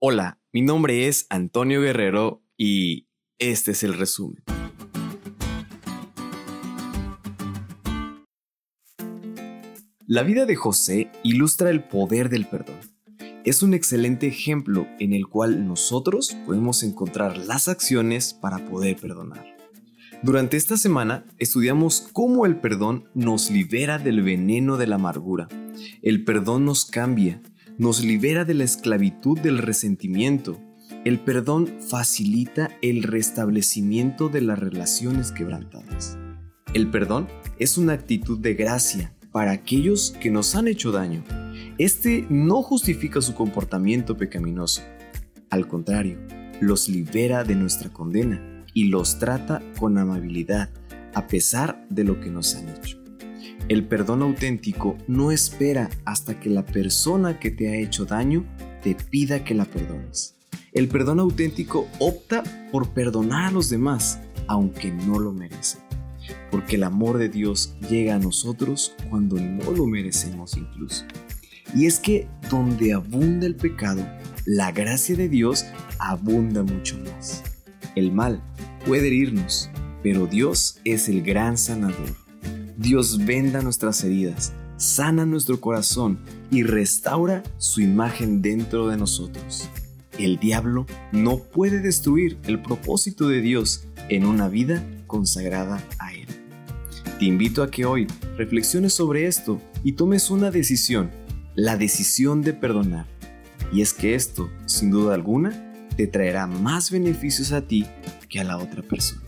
Hola, mi nombre es Antonio Guerrero y este es el resumen. La vida de José ilustra el poder del perdón. Es un excelente ejemplo en el cual nosotros podemos encontrar las acciones para poder perdonar. Durante esta semana estudiamos cómo el perdón nos libera del veneno de la amargura. El perdón nos cambia, nos libera de la esclavitud del resentimiento. El perdón facilita el restablecimiento de las relaciones quebrantadas. El perdón es una actitud de gracia para aquellos que nos han hecho daño. Este no justifica su comportamiento pecaminoso. Al contrario, los libera de nuestra condena y los trata con amabilidad a pesar de lo que nos han hecho. El perdón auténtico no espera hasta que la persona que te ha hecho daño te pida que la perdones. El perdón auténtico opta por perdonar a los demás, aunque no lo merecen. Porque el amor de Dios llega a nosotros cuando no lo merecemos incluso. Y es que donde abunda el pecado, la gracia de Dios abunda mucho más. El mal puede herirnos, pero Dios es el gran sanador Dios venda nuestras heridas, sana nuestro corazón y restaura su imagen dentro de nosotros. El diablo no puede destruir el propósito de Dios en una vida consagrada a Él. Te invito a que hoy reflexiones sobre esto y tomes una decisión, la decisión de perdonar. Y es que esto, sin duda alguna, te traerá más beneficios a ti que a la otra persona.